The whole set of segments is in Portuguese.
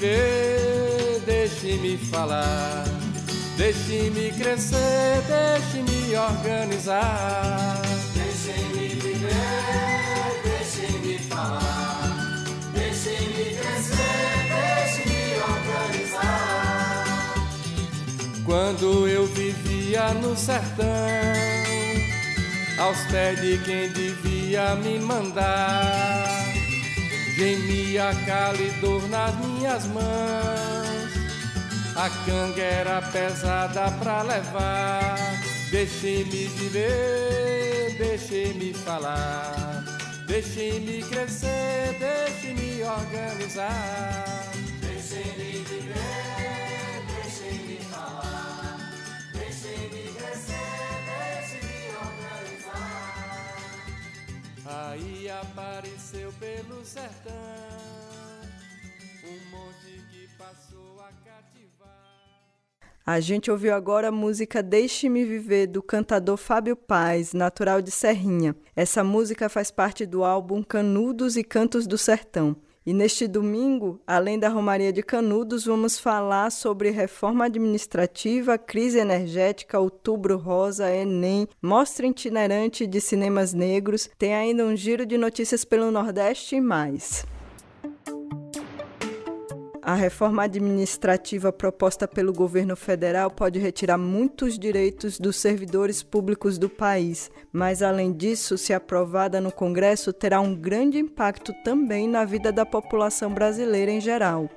Viver, deixe-me falar, deixe-me crescer, deixe-me organizar. Deixe-me viver, deixe-me falar, deixe-me crescer, deixe-me organizar. Quando eu vivia no sertão, aos pés de quem devia me mandar Gemia calidor nas minhas mãos. A canga era pesada pra levar. Deixe-me viver, deixe-me falar. Deixe-me crescer, deixe-me organizar. Deixe-me viver, deixe-me falar. Deixe-me crescer, deixe-me organizar. Aí apareceu sertão um monte que passou a cativar. A gente ouviu agora a música Deixe-me Viver, do cantador Fábio Paz, natural de Serrinha. Essa música faz parte do álbum Canudos e Cantos do Sertão. E neste domingo, além da Romaria de Canudos, vamos falar sobre reforma administrativa, crise energética, outubro rosa, Enem, mostra itinerante de cinemas negros, tem ainda um giro de notícias pelo Nordeste e mais. A reforma administrativa proposta pelo governo federal pode retirar muitos direitos dos servidores públicos do país, mas além disso, se aprovada no Congresso, terá um grande impacto também na vida da população brasileira em geral.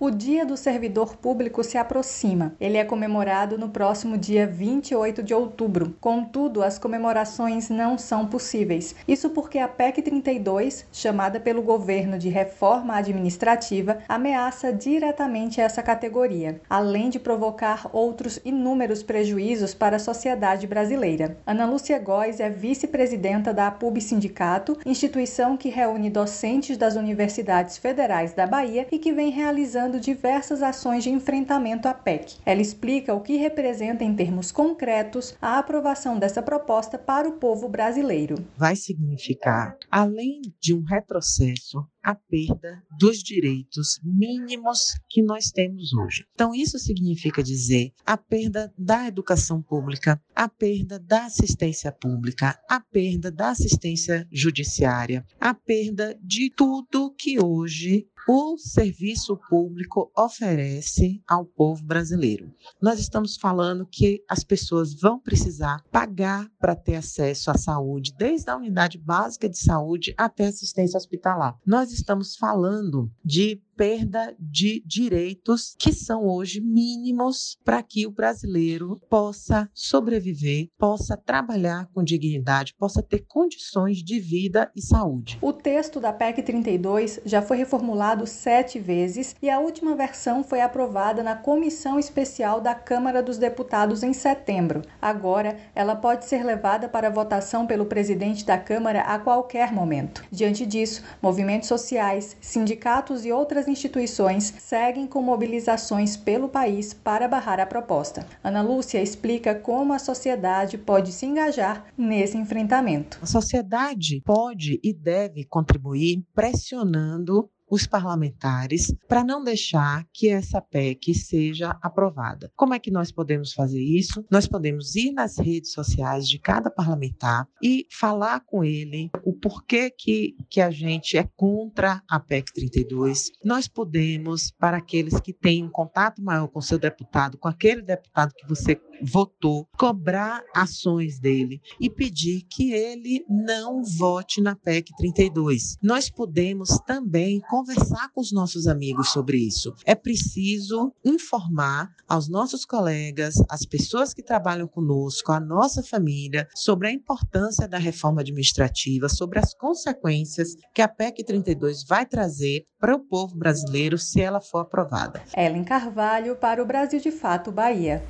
O Dia do Servidor Público se aproxima. Ele é comemorado no próximo dia 28 de outubro. Contudo, as comemorações não são possíveis. Isso porque a PEC 32, chamada pelo governo de reforma administrativa, ameaça diretamente essa categoria, além de provocar outros inúmeros prejuízos para a sociedade brasileira. Ana Lúcia Góes é vice-presidenta da APUB Sindicato, instituição que reúne docentes das universidades federais da Bahia e que vem realizando realizando diversas ações de enfrentamento à PEC. Ela explica o que representa em termos concretos a aprovação dessa proposta para o povo brasileiro. Vai significar, além de um retrocesso, a perda dos direitos mínimos que nós temos hoje. Então, isso significa dizer a perda da educação pública, a perda da assistência pública, a perda da assistência judiciária, a perda de tudo que hoje o serviço público oferece ao povo brasileiro. Nós estamos falando que as pessoas vão precisar pagar para ter acesso à saúde, desde a unidade básica de saúde até assistência hospitalar. Nós estamos falando de perda de direitos que são hoje mínimos para que o brasileiro possa sobreviver, possa trabalhar com dignidade, possa ter condições de vida e saúde. O texto da PEC 32 já foi reformulado sete vezes e a última versão foi aprovada na Comissão Especial da Câmara dos Deputados em setembro. Agora, ela pode ser levada para votação pelo presidente da Câmara a qualquer momento. Diante disso, movimentos sociais, sindicatos e outras instituições seguem com mobilizações pelo país para barrar a proposta. Ana Lúcia explica como a sociedade pode se engajar nesse enfrentamento. A sociedade pode e deve contribuir pressionando os parlamentares para não deixar que essa PEC seja aprovada. Como é que nós podemos fazer isso? Nós podemos ir nas redes sociais de cada parlamentar e falar com ele o porquê que, que a gente é contra a PEC 32. Nós podemos, para aqueles que têm um contato maior com seu deputado, com aquele deputado que você votou, cobrar ações dele e pedir que ele não vote na PEC 32. Nós podemos também conversar com os nossos amigos sobre isso. É preciso informar aos nossos colegas, as pessoas que trabalham conosco, a nossa família, sobre a importância da reforma administrativa, sobre as consequências que a PEC 32 vai trazer para o povo brasileiro se ela for aprovada. Ellen Carvalho para o Brasil de Fato Bahia.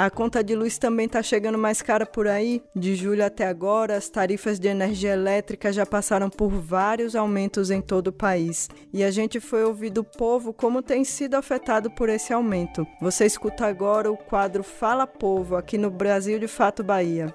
A conta de luz também está chegando mais cara por aí. De julho até agora, as tarifas de energia elétrica já passaram por vários aumentos em todo o país. E a gente foi ouvir do povo como tem sido afetado por esse aumento. Você escuta agora o quadro Fala Povo aqui no Brasil de Fato Bahia.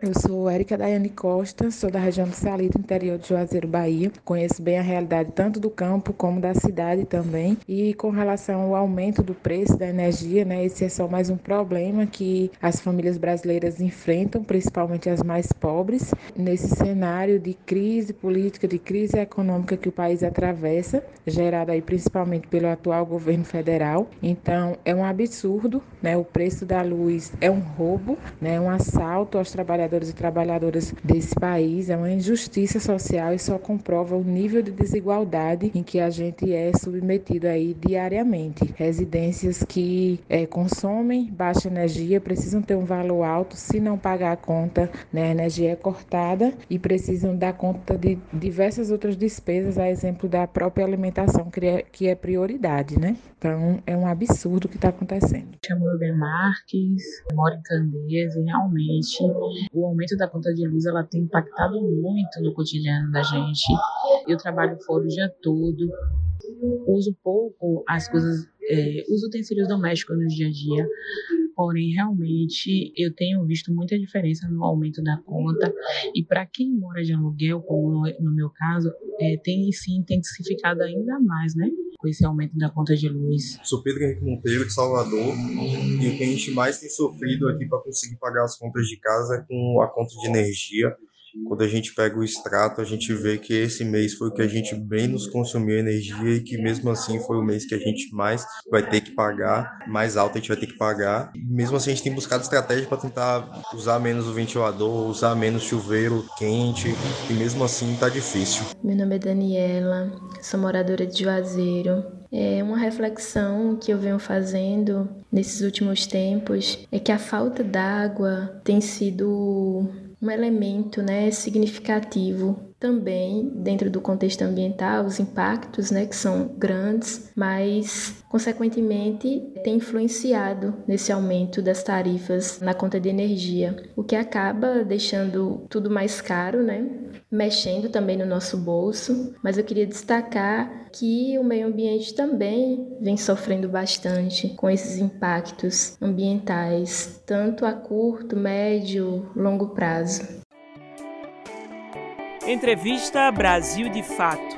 Eu sou Érica Daiane Costa, sou da região do Salito, interior de Juazeiro, Bahia. Conheço bem a realidade tanto do campo como da cidade também. E com relação ao aumento do preço da energia, né, esse é só mais um problema que as famílias brasileiras enfrentam, principalmente as mais pobres, nesse cenário de crise política, de crise econômica que o país atravessa, gerada aí principalmente pelo atual governo federal. Então, é um absurdo, né? O preço da luz é um roubo, né? Um assalto aos trabalhadores trabalhadores e trabalhadoras desse país. É uma injustiça social e só comprova o nível de desigualdade em que a gente é submetido aí diariamente. Residências que é, consomem baixa energia precisam ter um valor alto, se não pagar a conta, né, a energia é cortada e precisam dar conta de diversas outras despesas, a exemplo da própria alimentação, que é, que é prioridade, né? Então, é um absurdo o que está acontecendo. Chamo Rubem Marques, moro em Candeias e realmente o aumento da conta de luz ela tem impactado muito no cotidiano da gente. Eu trabalho fora o dia todo, uso pouco as coisas, é, uso utensílios domésticos no dia a dia, porém realmente eu tenho visto muita diferença no aumento da conta e para quem mora de aluguel, como no, meu caso, é, tem se intensificado ainda mais, né? Com esse aumento da conta de luz. Sou Pedro Henrique Monteiro, de Salvador, e o que a gente mais tem sofrido aqui para conseguir pagar as contas de casa é com a conta de energia. Quando a gente pega o extrato, a gente vê que esse mês foi o que a gente menos consumiu energia e que mesmo assim foi o mês que a gente mais vai ter que pagar, mais alto a gente vai ter que pagar. Mesmo assim a gente tem buscado estratégia para tentar usar menos o ventilador, usar menos chuveiro quente, e mesmo assim tá difícil. Meu nome é Daniela, sou moradora de Juazeiro. É uma reflexão que eu venho fazendo nesses últimos tempos é que a falta d'água tem sido um elemento né, significativo também dentro do contexto ambiental, os impactos né, que são grandes, mas consequentemente tem influenciado nesse aumento das tarifas na conta de energia, o que acaba deixando tudo mais caro, né? mexendo também no nosso bolso, mas eu queria destacar que o meio ambiente também vem sofrendo bastante com esses impactos ambientais, tanto a curto, médio, longo prazo. Entrevista Brasil de Fato.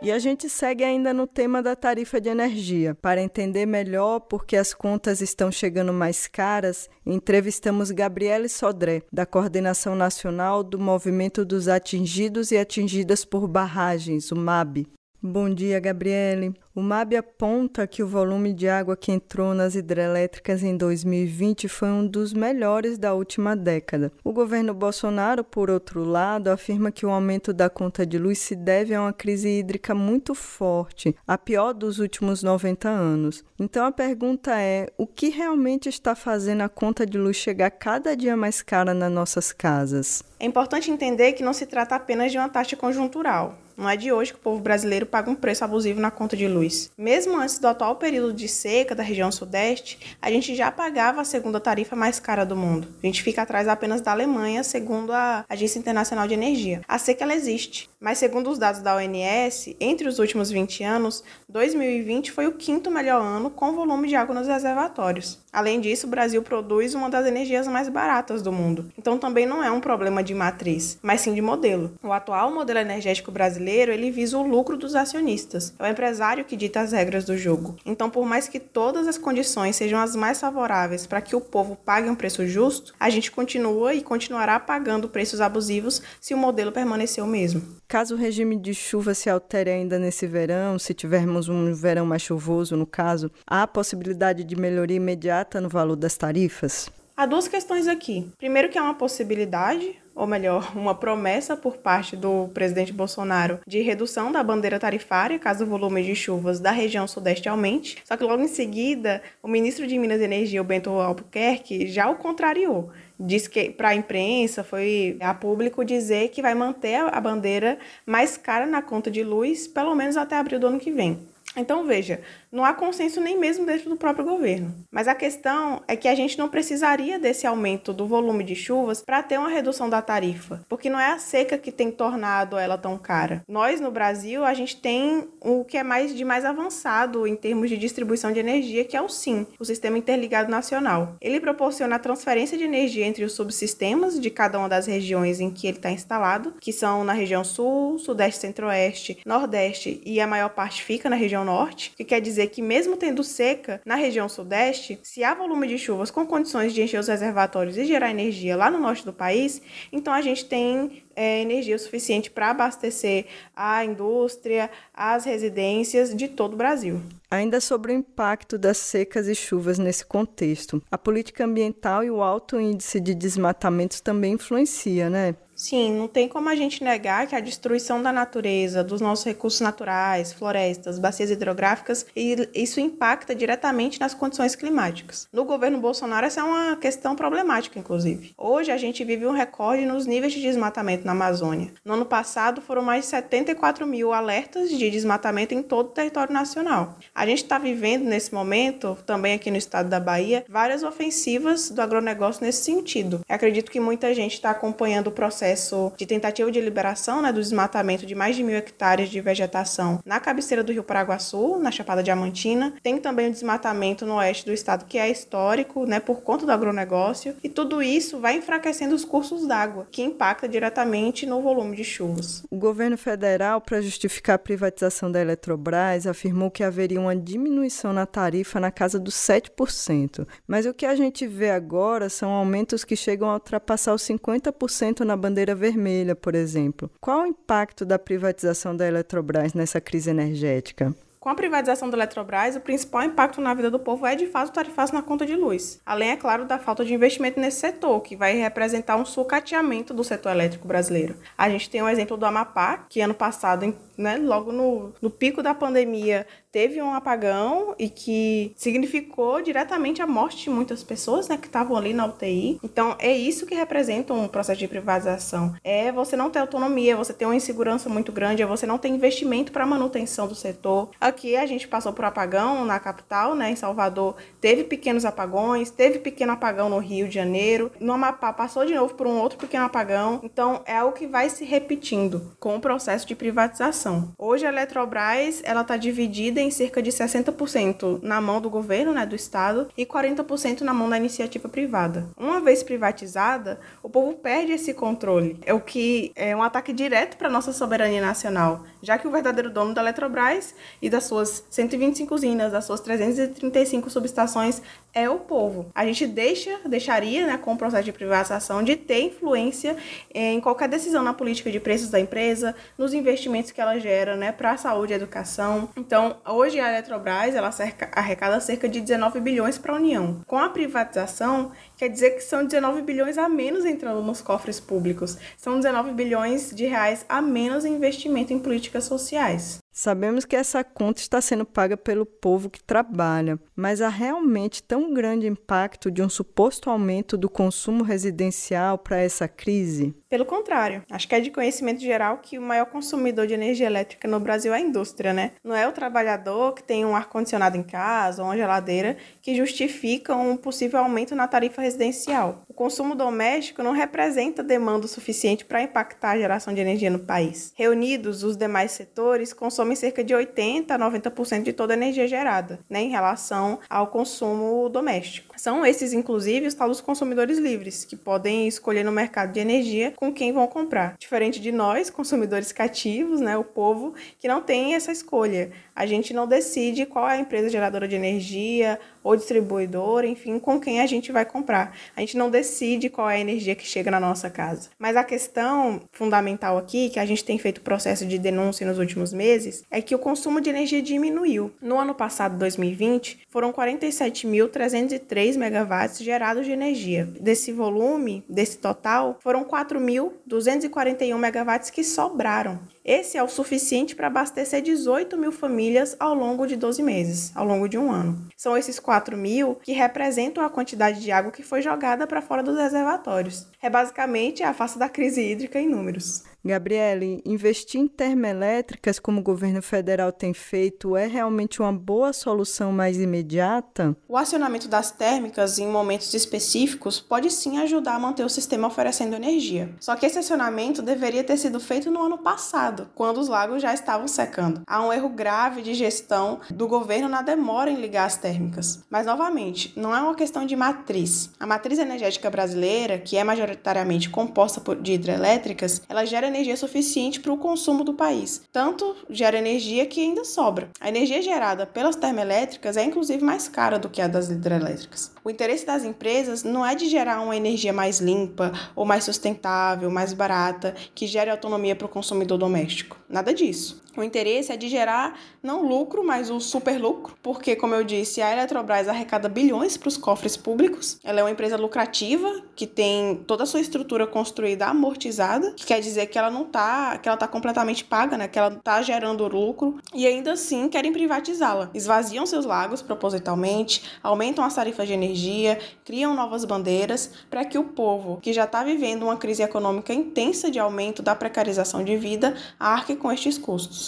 E a gente segue ainda no tema da tarifa de energia. Para entender melhor por que as contas estão chegando mais caras, entrevistamos Gabriele Sodré, da Coordenação Nacional do Movimento dos Atingidos e Atingidas por Barragens, o MAB. Bom dia, Gabriele. O MAB aponta que o volume de água que entrou nas hidrelétricas em 2020 foi um dos melhores da última década. O governo Bolsonaro, por outro lado, afirma que o aumento da conta de luz se deve a uma crise hídrica muito forte, a pior dos últimos 90 anos. Então a pergunta é: o que realmente está fazendo a conta de luz chegar cada dia mais cara nas nossas casas? É importante entender que não se trata apenas de uma taxa conjuntural. Não é de hoje que o povo brasileiro paga um preço abusivo na conta de luz. Mesmo antes do atual período de seca da região sudeste, a gente já pagava a segunda tarifa mais cara do mundo. A gente fica atrás apenas da Alemanha, segundo a Agência Internacional de Energia. A seca ela existe. Mas segundo os dados da ONS, entre os últimos 20 anos, 2020 foi o quinto melhor ano com volume de água nos reservatórios. Além disso, o Brasil produz uma das energias mais baratas do mundo. Então também não é um problema de matriz, mas sim de modelo. O atual modelo energético brasileiro, ele visa o lucro dos acionistas. É o empresário que dita as regras do jogo. Então, por mais que todas as condições sejam as mais favoráveis para que o povo pague um preço justo, a gente continua e continuará pagando preços abusivos se o modelo permanecer o mesmo. Caso o regime de chuva se altere ainda nesse verão, se tivermos um verão mais chuvoso, no caso, há possibilidade de melhoria imediata no valor das tarifas? Há duas questões aqui. Primeiro, que é uma possibilidade, ou melhor, uma promessa por parte do presidente Bolsonaro de redução da bandeira tarifária caso o volume de chuvas da região sudeste aumente. Só que logo em seguida, o ministro de Minas e Energia, o Bento Albuquerque, já o contrariou. Diz que para a imprensa foi a público dizer que vai manter a bandeira mais cara na conta de luz, pelo menos até abril do ano que vem. Então, veja, não há consenso nem mesmo dentro do próprio governo. Mas a questão é que a gente não precisaria desse aumento do volume de chuvas para ter uma redução da tarifa, porque não é a seca que tem tornado ela tão cara. Nós, no Brasil, a gente tem o que é mais de mais avançado em termos de distribuição de energia, que é o SIM, o Sistema Interligado Nacional. Ele proporciona a transferência de energia entre os subsistemas de cada uma das regiões em que ele está instalado, que são na região sul, sudeste, centro-oeste, nordeste e a maior parte fica na região norte, que quer dizer que mesmo tendo seca na região sudeste, se há volume de chuvas com condições de encher os reservatórios e gerar energia lá no norte do país, então a gente tem é, energia suficiente para abastecer a indústria, as residências de todo o Brasil. Ainda sobre o impacto das secas e chuvas nesse contexto, a política ambiental e o alto índice de desmatamentos também influencia, né? Sim, não tem como a gente negar que a destruição da natureza, dos nossos recursos naturais, florestas, bacias hidrográficas, isso impacta diretamente nas condições climáticas. No governo Bolsonaro, essa é uma questão problemática, inclusive. Hoje, a gente vive um recorde nos níveis de desmatamento na Amazônia. No ano passado, foram mais de 74 mil alertas de desmatamento em todo o território nacional. A gente está vivendo, nesse momento, também aqui no estado da Bahia, várias ofensivas do agronegócio nesse sentido. Eu acredito que muita gente está acompanhando o processo processo de tentativa de liberação né, do desmatamento de mais de mil hectares de vegetação na cabeceira do Rio Paraguaçu, na Chapada Diamantina. Tem também o desmatamento no oeste do estado, que é histórico, né, por conta do agronegócio. E tudo isso vai enfraquecendo os cursos d'água, que impacta diretamente no volume de chuvas. O governo federal, para justificar a privatização da Eletrobras, afirmou que haveria uma diminuição na tarifa na casa dos 7%. Mas o que a gente vê agora são aumentos que chegam a ultrapassar os 50% na bandeira bandeira vermelha, por exemplo. Qual o impacto da privatização da Eletrobras nessa crise energética? Com a privatização da Eletrobras, o principal impacto na vida do povo é de fato o tarifaço na conta de luz. Além, é claro, da falta de investimento nesse setor, que vai representar um sucateamento do setor elétrico brasileiro. A gente tem o um exemplo do Amapá, que ano passado, né, logo no, no pico da pandemia, teve um apagão e que significou diretamente a morte de muitas pessoas, né, que estavam ali na UTI. Então, é isso que representa um processo de privatização. É você não ter autonomia, você ter uma insegurança muito grande, é você não ter investimento para manutenção do setor. Aqui a gente passou por apagão na capital, né, em Salvador, teve pequenos apagões, teve pequeno apagão no Rio de Janeiro, no Amapá passou de novo por um outro pequeno apagão. Então, é algo que vai se repetindo com o processo de privatização. Hoje a Eletrobras, ela está dividida em cerca de 60% na mão do governo, né, do estado, e 40% na mão da iniciativa privada. Uma vez privatizada, o povo perde esse controle. É o que é um ataque direto para nossa soberania nacional, já que o verdadeiro dono da Eletrobras e das suas 125 usinas, das suas 335 subestações é o povo. A gente deixa, deixaria, né, com o processo de privatização, de ter influência em qualquer decisão na política de preços da empresa, nos investimentos que ela gera, né, para a saúde e educação. Então, hoje a Eletrobras ela cerca, arrecada cerca de 19 bilhões para a União. Com a privatização, quer dizer que são 19 bilhões a menos entrando nos cofres públicos. São 19 bilhões de reais a menos em investimento em políticas sociais. Sabemos que essa conta está sendo paga pelo povo que trabalha, mas há realmente tão grande impacto de um suposto aumento do consumo residencial para essa crise? Pelo contrário, acho que é de conhecimento geral que o maior consumidor de energia elétrica no Brasil é a indústria, né? Não é o trabalhador que tem um ar-condicionado em casa ou uma geladeira que justifica um possível aumento na tarifa residencial. O consumo doméstico não representa demanda suficiente para impactar a geração de energia no país. Reunidos, os demais setores consomem cerca de 80 a 90% de toda a energia gerada, né, em relação ao consumo doméstico. São esses, inclusive, os tal dos consumidores livres, que podem escolher no mercado de energia com quem vão comprar. Diferente de nós, consumidores cativos, né, o povo, que não tem essa escolha. A gente não decide qual é a empresa geradora de energia ou distribuidora, enfim, com quem a gente vai comprar. A gente não decide qual é a energia que chega na nossa casa. Mas a questão fundamental aqui, que a gente tem feito processo de denúncia nos últimos meses, é que o consumo de energia diminuiu. No ano passado, 2020, foram 47.303 megawatts gerados de energia. Desse volume, desse total, foram 4.241 megawatts que sobraram. Esse é o suficiente para abastecer 18 mil famílias ao longo de 12 meses, ao longo de um ano. São esses 4 mil que representam a quantidade de água que foi jogada para fora dos reservatórios. É basicamente a face da crise hídrica em números. Gabriele, investir em termoelétricas, como o governo federal tem feito, é realmente uma boa solução mais imediata? O acionamento das térmicas em momentos específicos pode sim ajudar a manter o sistema oferecendo energia. Só que esse acionamento deveria ter sido feito no ano passado, quando os lagos já estavam secando. Há um erro grave de gestão do governo na demora em ligar as térmicas. Mas, novamente, não é uma questão de matriz. A matriz energética brasileira, que é majoritariamente composta de hidrelétricas, ela gera energia suficiente para o consumo do país. Tanto gera energia que ainda sobra. A energia gerada pelas termoelétricas é inclusive mais cara do que a das hidrelétricas. O interesse das empresas não é de gerar uma energia mais limpa ou mais sustentável, mais barata, que gere autonomia para o consumidor doméstico. Nada disso. O interesse é de gerar não lucro, mas o super lucro, porque, como eu disse, a Eletrobras arrecada bilhões para os cofres públicos. Ela é uma empresa lucrativa que tem toda a sua estrutura construída amortizada, que quer dizer que ela não tá, que ela tá completamente paga, né? Que ela tá gerando lucro e ainda assim querem privatizá-la. Esvaziam seus lagos propositalmente, aumentam as tarifas de energia, criam novas bandeiras para que o povo, que já está vivendo uma crise econômica intensa de aumento da precarização de vida, arque com estes custos.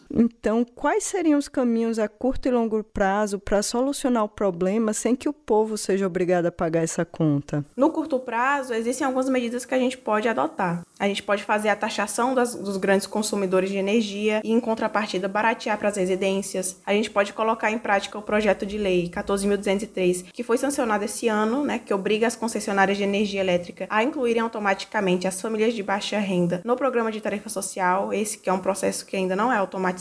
Então, quais seriam os caminhos a curto e longo prazo para solucionar o problema sem que o povo seja obrigado a pagar essa conta? No curto prazo, existem algumas medidas que a gente pode adotar. A gente pode fazer a taxação das, dos grandes consumidores de energia e, em contrapartida, baratear para as residências. A gente pode colocar em prática o projeto de lei 14.203, que foi sancionado esse ano, né, que obriga as concessionárias de energia elétrica a incluírem automaticamente as famílias de baixa renda no programa de tarifa social, esse que é um processo que ainda não é automatizado.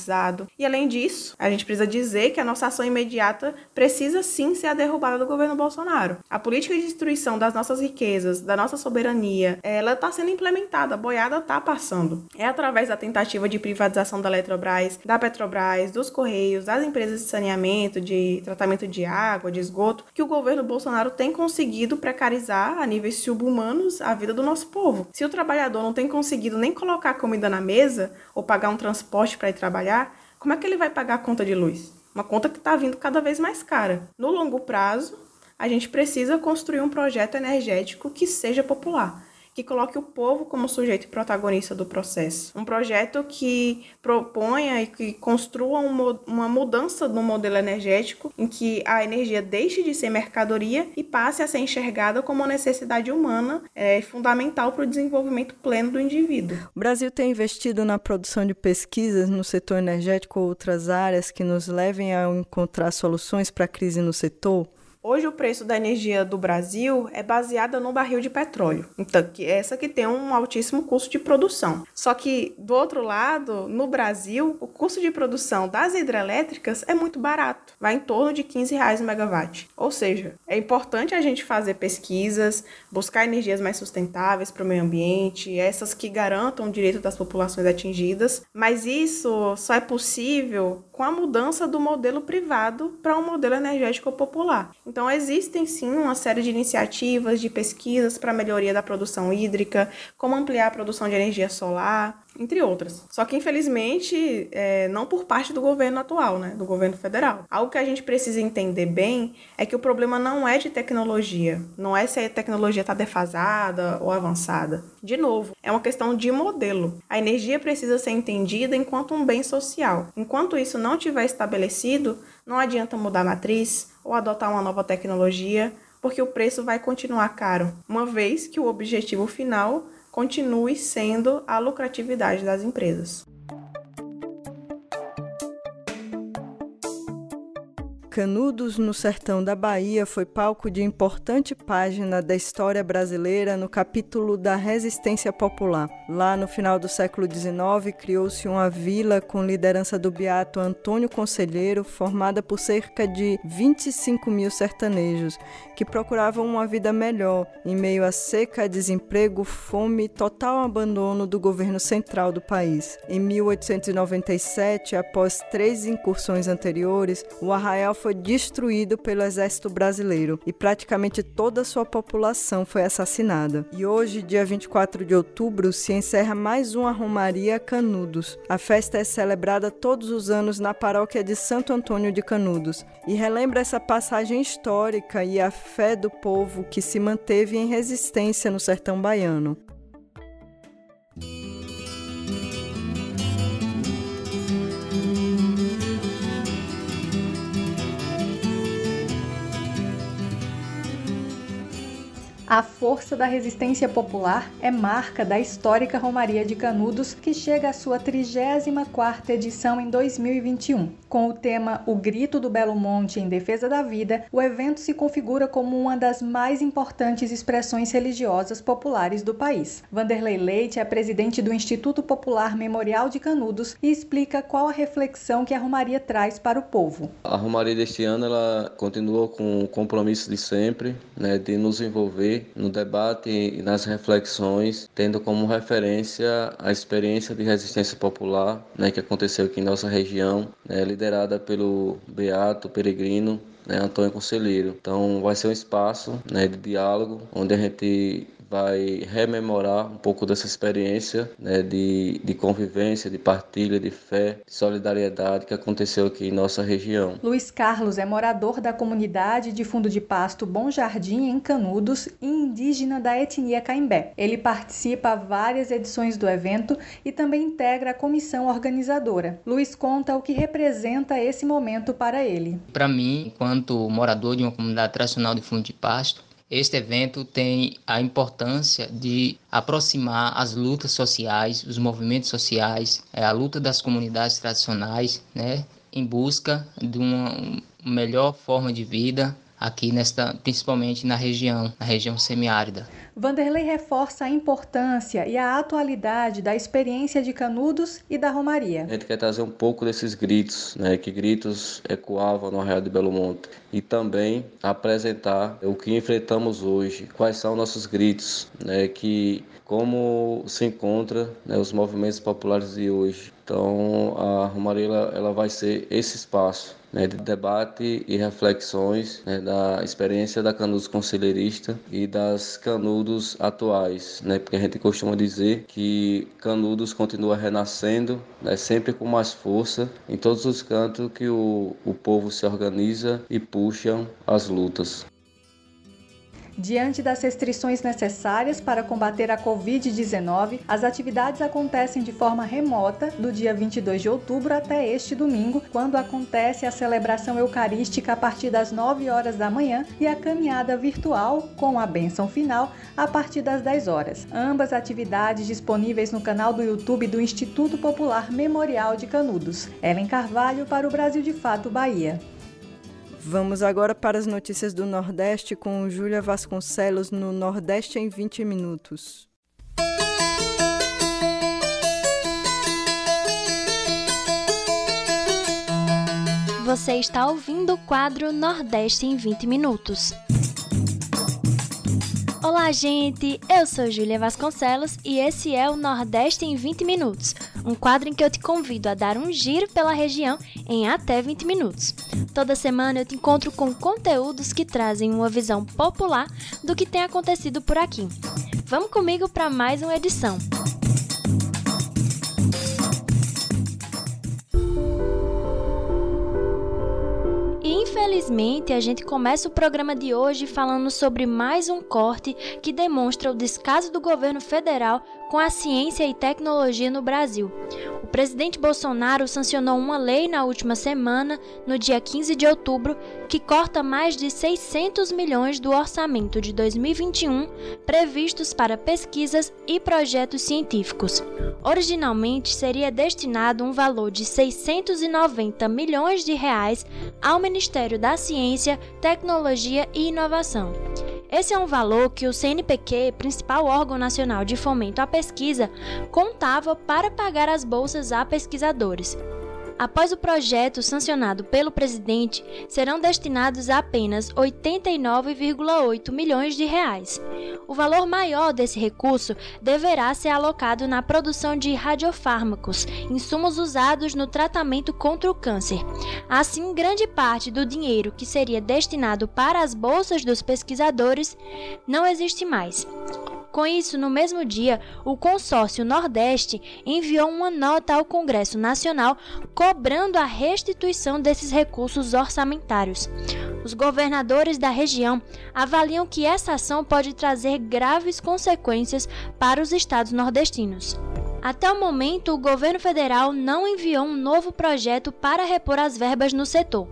E, além disso, a gente precisa dizer que a nossa ação imediata precisa sim ser a derrubada do governo Bolsonaro. A política de destruição das nossas riquezas, da nossa soberania, ela está sendo implementada, a boiada está passando. É através da tentativa de privatização da Eletrobras, da Petrobras, dos Correios, das empresas de saneamento, de tratamento de água, de esgoto, que o governo Bolsonaro tem conseguido precarizar a níveis subhumanos a vida do nosso povo. Se o trabalhador não tem conseguido nem colocar comida na mesa ou pagar um transporte para ir trabalhar, como é que ele vai pagar a conta de luz? Uma conta que está vindo cada vez mais cara. No longo prazo, a gente precisa construir um projeto energético que seja popular que coloque o povo como sujeito protagonista do processo. Um projeto que proponha e que construa um, uma mudança no modelo energético em que a energia deixe de ser mercadoria e passe a ser enxergada como necessidade humana é, fundamental para o desenvolvimento pleno do indivíduo. O Brasil tem investido na produção de pesquisas no setor energético ou outras áreas que nos levem a encontrar soluções para a crise no setor? Hoje o preço da energia do Brasil é baseada no barril de petróleo. Então, que essa que tem um altíssimo custo de produção. Só que do outro lado, no Brasil, o custo de produção das hidrelétricas é muito barato, vai em torno de 15 reais o megawatt. Ou seja, é importante a gente fazer pesquisas, buscar energias mais sustentáveis para o meio ambiente, essas que garantam o direito das populações atingidas, mas isso só é possível com a mudança do modelo privado para um modelo energético popular. Então, existem sim uma série de iniciativas, de pesquisas para melhoria da produção hídrica, como ampliar a produção de energia solar, entre outras. Só que, infelizmente, é, não por parte do governo atual, né, do governo federal. Algo que a gente precisa entender bem é que o problema não é de tecnologia, não é se a tecnologia está defasada ou avançada. De novo, é uma questão de modelo. A energia precisa ser entendida enquanto um bem social. Enquanto isso não tiver estabelecido, não adianta mudar a matriz ou adotar uma nova tecnologia porque o preço vai continuar caro, uma vez que o objetivo final continue sendo a lucratividade das empresas. Canudos, no sertão da Bahia, foi palco de importante página da história brasileira no capítulo da resistência popular. Lá no final do século XIX, criou-se uma vila com liderança do beato Antônio Conselheiro, formada por cerca de 25 mil sertanejos, que procuravam uma vida melhor em meio à seca, desemprego, fome e total abandono do governo central do país. Em 1897, após três incursões anteriores, o arraial foi destruído pelo exército brasileiro e praticamente toda sua população foi assassinada. E hoje, dia 24 de outubro, se encerra mais uma Romaria Canudos. A festa é celebrada todos os anos na paróquia de Santo Antônio de Canudos e relembra essa passagem histórica e a fé do povo que se manteve em resistência no sertão baiano. A força da resistência popular é marca da histórica Romaria de Canudos, que chega à sua 34ª edição em 2021. Com o tema O Grito do Belo Monte em Defesa da Vida, o evento se configura como uma das mais importantes expressões religiosas populares do país. Vanderlei Leite é presidente do Instituto Popular Memorial de Canudos e explica qual a reflexão que a Romaria traz para o povo. A Romaria deste ano ela continua com o compromisso de sempre, né, de nos envolver no debate e nas reflexões, tendo como referência a experiência de resistência popular né, que aconteceu aqui em nossa região, né, liderada pelo Beato Peregrino né, Antônio Conselheiro. Então vai ser um espaço né, de diálogo onde a gente vai rememorar um pouco dessa experiência né, de, de convivência, de partilha, de fé, de solidariedade que aconteceu aqui em nossa região. Luiz Carlos é morador da comunidade de fundo de pasto Bom Jardim, em Canudos, e indígena da etnia Caimbé. Ele participa a várias edições do evento e também integra a comissão organizadora. Luiz conta o que representa esse momento para ele. Para mim, enquanto morador de uma comunidade tradicional de fundo de pasto, este evento tem a importância de aproximar as lutas sociais, os movimentos sociais, a luta das comunidades tradicionais, né, em busca de uma melhor forma de vida aqui nesta, principalmente na região, na região semiárida. Vanderlei reforça a importância e a atualidade da experiência de Canudos e da Romaria. A gente quer trazer um pouco desses gritos, né, que gritos ecoavam no Arraial de Belo Monte, e também apresentar o que enfrentamos hoje, quais são nossos gritos, né, que como se encontra né, os movimentos populares de hoje. Então a Romaria ela, ela vai ser esse espaço né, de debate e reflexões né, da experiência da Canudos conselheirista e das Canudos atuais, né, porque a gente costuma dizer que Canudos continua renascendo, né, sempre com mais força em todos os cantos que o, o povo se organiza e puxam as lutas. Diante das restrições necessárias para combater a Covid-19, as atividades acontecem de forma remota do dia 22 de outubro até este domingo, quando acontece a celebração eucarística a partir das 9 horas da manhã e a caminhada virtual com a bênção final a partir das 10 horas. Ambas atividades disponíveis no canal do YouTube do Instituto Popular Memorial de Canudos. Ellen Carvalho para o Brasil de Fato Bahia. Vamos agora para as notícias do Nordeste com Júlia Vasconcelos no Nordeste em 20 minutos. Você está ouvindo o quadro Nordeste em 20 minutos. Olá, gente! Eu sou Júlia Vasconcelos e esse é o Nordeste em 20 Minutos, um quadro em que eu te convido a dar um giro pela região em até 20 minutos. Toda semana eu te encontro com conteúdos que trazem uma visão popular do que tem acontecido por aqui. Vamos comigo para mais uma edição. Infelizmente, a gente começa o programa de hoje falando sobre mais um corte que demonstra o descaso do governo federal com a ciência e tecnologia no Brasil. O presidente Bolsonaro sancionou uma lei na última semana, no dia 15 de outubro, que corta mais de 600 milhões do orçamento de 2021 previstos para pesquisas e projetos científicos. Originalmente seria destinado um valor de 690 milhões de reais ao Ministério da Ciência, Tecnologia e Inovação. Esse é um valor que o CNPq, principal órgão nacional de fomento à pesquisa, contava para pagar as bolsas a pesquisadores. Após o projeto sancionado pelo presidente, serão destinados apenas 89,8 milhões de reais. O valor maior desse recurso deverá ser alocado na produção de radiofármacos, insumos usados no tratamento contra o câncer. Assim, grande parte do dinheiro que seria destinado para as bolsas dos pesquisadores não existe mais. Com isso, no mesmo dia, o consórcio Nordeste enviou uma nota ao Congresso Nacional cobrando a restituição desses recursos orçamentários. Os governadores da região avaliam que essa ação pode trazer graves consequências para os estados nordestinos. Até o momento, o governo federal não enviou um novo projeto para repor as verbas no setor.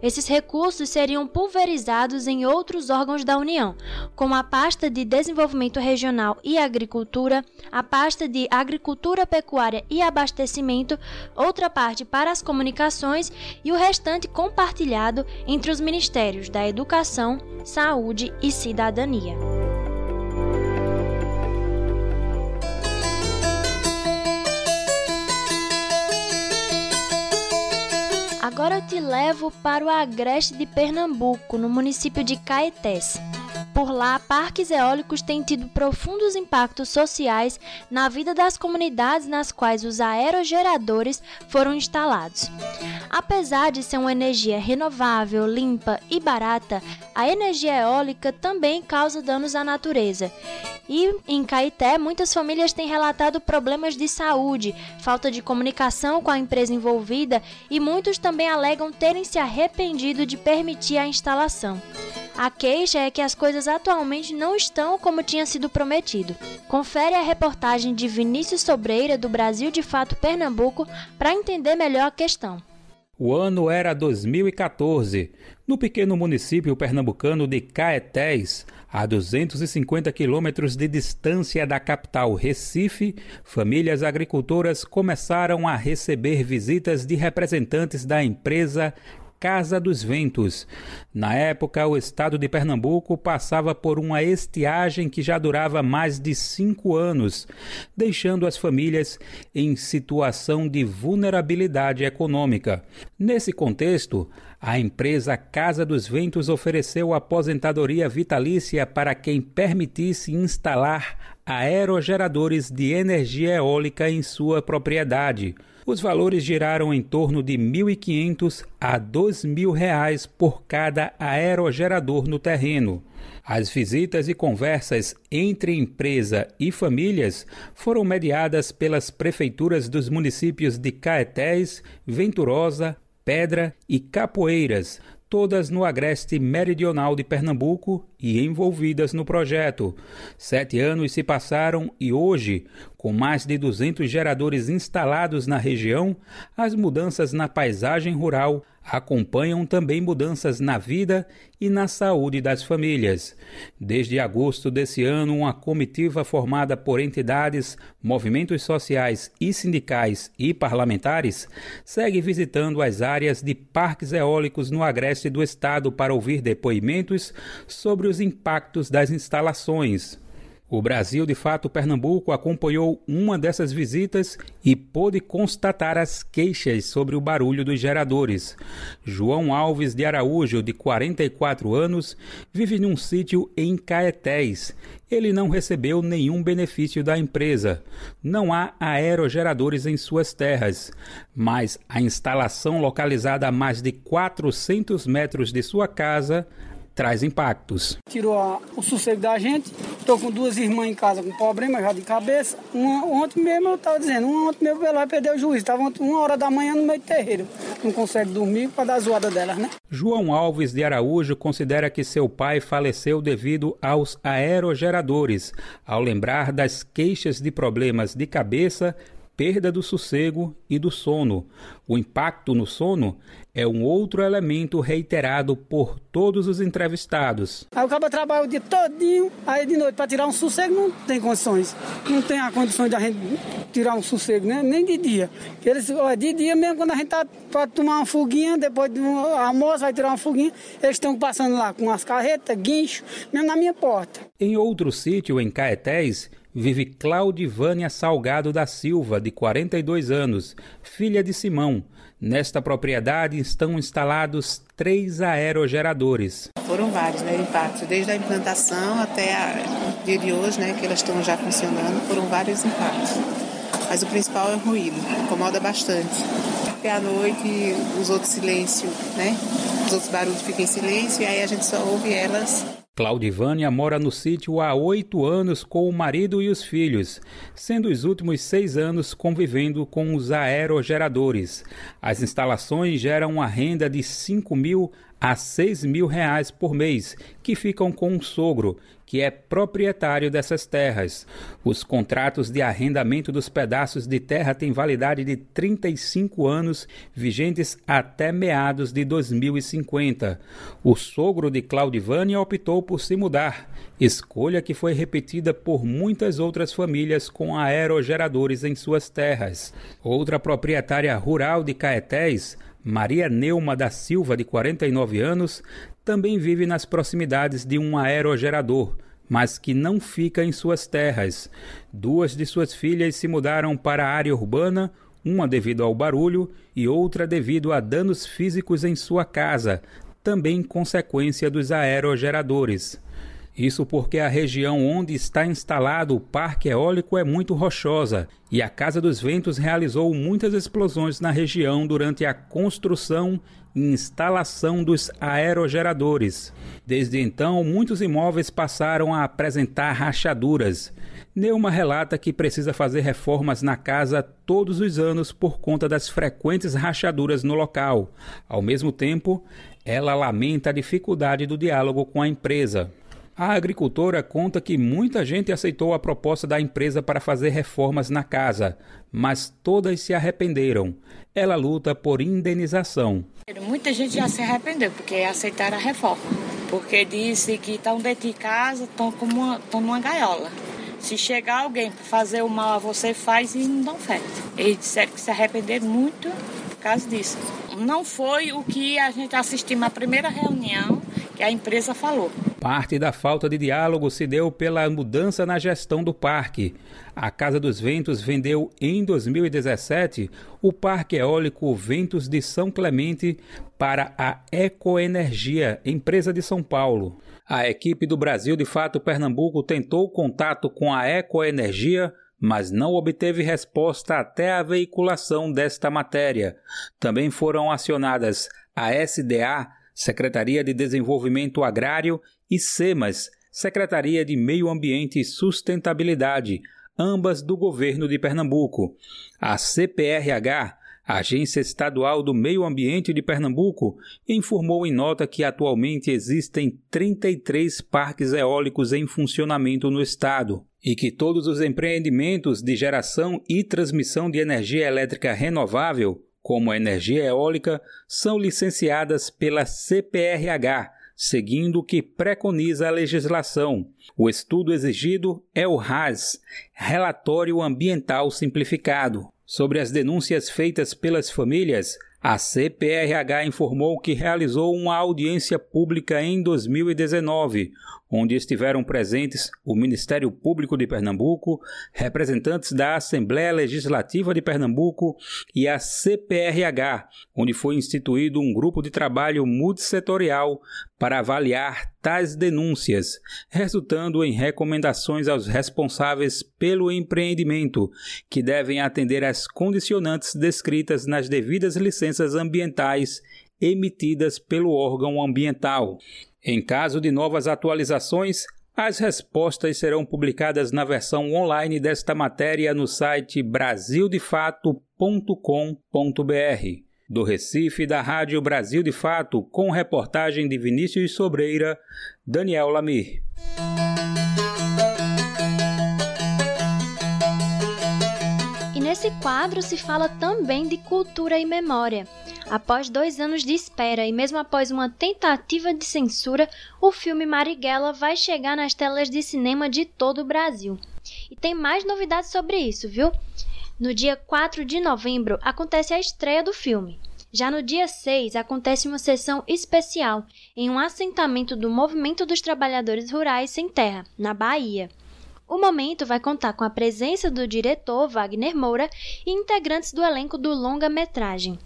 Esses recursos seriam pulverizados em outros órgãos da União, como a pasta de Desenvolvimento Regional e Agricultura, a pasta de Agricultura, Pecuária e Abastecimento, outra parte para as comunicações e o restante compartilhado entre os ministérios da Educação, Saúde e Cidadania. Agora eu te levo para o agreste de Pernambuco, no município de Caetés. Por lá, parques eólicos têm tido profundos impactos sociais na vida das comunidades nas quais os aerogeradores foram instalados. Apesar de ser uma energia renovável, limpa e barata, a energia eólica também causa danos à natureza. E em Caeté, muitas famílias têm relatado problemas de saúde, falta de comunicação com a empresa envolvida e muitos também alegam terem se arrependido de permitir a instalação. A queixa é que as coisas atualmente não estão como tinha sido prometido. Confere a reportagem de Vinícius Sobreira, do Brasil de Fato Pernambuco, para entender melhor a questão. O ano era 2014. No pequeno município pernambucano de Caetés, a 250 quilômetros de distância da capital Recife, famílias agricultoras começaram a receber visitas de representantes da empresa Casa dos Ventos. Na época, o estado de Pernambuco passava por uma estiagem que já durava mais de cinco anos, deixando as famílias em situação de vulnerabilidade econômica. Nesse contexto, a empresa Casa dos Ventos ofereceu aposentadoria vitalícia para quem permitisse instalar aerogeradores de energia eólica em sua propriedade. Os valores giraram em torno de R$ 1.500 a R$ 2.000 por cada aerogerador no terreno. As visitas e conversas entre empresa e famílias foram mediadas pelas prefeituras dos municípios de Caetés, Venturosa, Pedra e Capoeiras, todas no agreste meridional de Pernambuco e envolvidas no projeto. Sete anos se passaram e hoje, com mais de 200 geradores instalados na região, as mudanças na paisagem rural acompanham também mudanças na vida e na saúde das famílias. Desde agosto desse ano, uma comitiva formada por entidades, movimentos sociais e sindicais e parlamentares segue visitando as áreas de parques eólicos no agreste do estado para ouvir depoimentos sobre os impactos das instalações. O Brasil, de fato, Pernambuco acompanhou uma dessas visitas e pôde constatar as queixas sobre o barulho dos geradores. João Alves de Araújo, de 44 anos, vive num sítio em Caetés. Ele não recebeu nenhum benefício da empresa. Não há aerogeradores em suas terras, mas a instalação localizada a mais de 400 metros de sua casa traz impactos. Tirou a, o sossego da gente, estou com duas irmãs em casa com problema já de cabeça. Uma, ontem mesmo eu estava dizendo, uma ontem mesmo ela perdeu o juízo, estava uma hora da manhã no meio do terreiro. Não consegue dormir para dar zoada delas, né? João Alves de Araújo considera que seu pai faleceu devido aos aerogeradores, ao lembrar das queixas de problemas de cabeça, perda do sossego e do sono. O impacto no sono é um outro elemento reiterado por todos os entrevistados. Aí o cara trabalha o dia todinho, aí de noite para tirar um sossego não tem condições. Não tem a condição de a gente tirar um sossego, né? nem de dia. Eles, ó, de dia mesmo, quando a gente tá para tomar uma fuguinha, depois do almoço vai tirar uma fuguinha, eles estão passando lá com as carretas, guincho, mesmo na minha porta. Em outro sítio, em Caetés, vive Claudivânia Salgado da Silva, de 42 anos, filha de Simão. Nesta propriedade estão instalados três aerogeradores. Foram vários né, impactos, desde a implantação até o dia de hoje, né, que elas estão já funcionando, foram vários impactos. Mas o principal é o ruído, incomoda bastante. Porque à noite os outros silêncio, né? Os outros barulhos ficam em silêncio e aí a gente só ouve elas Claudivânia mora no sítio há oito anos com o marido e os filhos, sendo os últimos seis anos convivendo com os aerogeradores. As instalações geram uma renda de 5 mil a 6 mil reais por mês, que ficam com o sogro, que é proprietário dessas terras. Os contratos de arrendamento dos pedaços de terra têm validade de 35 anos, vigentes até meados de 2050. O sogro de Claudivânia optou por se mudar, escolha que foi repetida por muitas outras famílias com aerogeradores em suas terras. Outra proprietária rural de Caetés Maria Neuma da Silva, de 49 anos, também vive nas proximidades de um aerogerador, mas que não fica em suas terras. Duas de suas filhas se mudaram para a área urbana, uma devido ao barulho e outra devido a danos físicos em sua casa, também consequência dos aerogeradores. Isso porque a região onde está instalado o parque eólico é muito rochosa e a Casa dos Ventos realizou muitas explosões na região durante a construção e instalação dos aerogeradores. Desde então, muitos imóveis passaram a apresentar rachaduras. Neuma relata que precisa fazer reformas na casa todos os anos por conta das frequentes rachaduras no local. Ao mesmo tempo, ela lamenta a dificuldade do diálogo com a empresa. A agricultora conta que muita gente aceitou a proposta da empresa para fazer reformas na casa, mas todas se arrependeram. Ela luta por indenização. Muita gente já se arrependeu porque aceitaram a reforma, porque disse que estão dentro de casa, estão como estão numa gaiola. Se chegar alguém para fazer o mal a você, faz e não dão fé. Eles disseram que se arrependeram muito causa disso. Não foi o que a gente assistiu na primeira reunião que a empresa falou. Parte da falta de diálogo se deu pela mudança na gestão do parque. A Casa dos Ventos vendeu em 2017 o Parque Eólico Ventos de São Clemente para a Ecoenergia, empresa de São Paulo. A equipe do Brasil de Fato Pernambuco tentou contato com a Ecoenergia, mas não obteve resposta até a veiculação desta matéria. Também foram acionadas a SDA, Secretaria de Desenvolvimento Agrário, e SEMAS, Secretaria de Meio Ambiente e Sustentabilidade, ambas do governo de Pernambuco. A CPRH, Agência Estadual do Meio Ambiente de Pernambuco, informou em nota que atualmente existem 33 parques eólicos em funcionamento no estado e que todos os empreendimentos de geração e transmissão de energia elétrica renovável, como a energia eólica, são licenciadas pela CPRH, seguindo o que preconiza a legislação. O estudo exigido é o RAS, Relatório Ambiental Simplificado. Sobre as denúncias feitas pelas famílias, a CPRH informou que realizou uma audiência pública em 2019, onde estiveram presentes o Ministério Público de Pernambuco, representantes da Assembleia Legislativa de Pernambuco e a CPRH, onde foi instituído um grupo de trabalho multissetorial para avaliar tais denúncias, resultando em recomendações aos responsáveis pelo empreendimento, que devem atender às condicionantes descritas nas devidas licenças ambientais emitidas pelo órgão ambiental. Em caso de novas atualizações, as respostas serão publicadas na versão online desta matéria no site brasildefato.com.br. Do Recife, da Rádio Brasil de Fato, com reportagem de Vinícius Sobreira, Daniel Lamir. Nesse quadro se fala também de cultura e memória. Após dois anos de espera e mesmo após uma tentativa de censura, o filme Marighella vai chegar nas telas de cinema de todo o Brasil. E tem mais novidades sobre isso, viu? No dia 4 de novembro acontece a estreia do filme. Já no dia 6 acontece uma sessão especial em um assentamento do Movimento dos Trabalhadores Rurais Sem Terra, na Bahia. O momento vai contar com a presença do diretor Wagner Moura e integrantes do elenco do longa-metragem.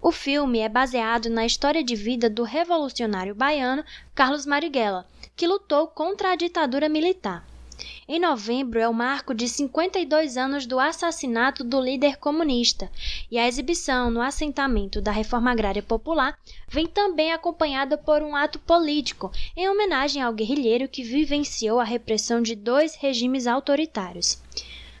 O filme é baseado na história de vida do revolucionário baiano Carlos Marighella, que lutou contra a ditadura militar. Em novembro é o marco de 52 anos do assassinato do líder comunista, e a exibição no assentamento da Reforma Agrária Popular vem também acompanhada por um ato político em homenagem ao guerrilheiro que vivenciou a repressão de dois regimes autoritários.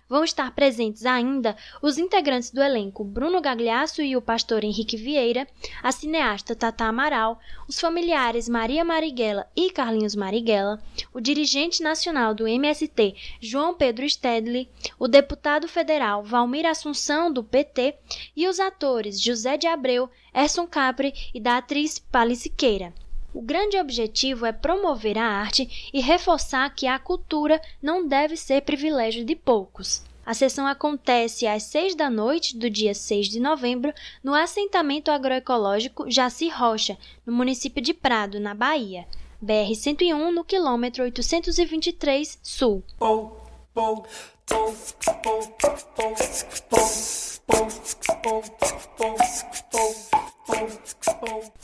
Vão estar presentes ainda os integrantes do elenco Bruno Gagliasso e o pastor Henrique Vieira, a cineasta Tata Amaral, os familiares Maria Marighella e Carlinhos Marighella, o dirigente nacional do MST João Pedro Stedley, o deputado federal Valmir Assunção do PT e os atores José de Abreu, Erson Capri e da atriz Pali Siqueira. O grande objetivo é promover a arte e reforçar que a cultura não deve ser privilégio de poucos. A sessão acontece às 6 da noite do dia 6 de novembro no assentamento agroecológico Jaci Rocha, no município de Prado, na Bahia. BR-101, no quilômetro 823 Sul.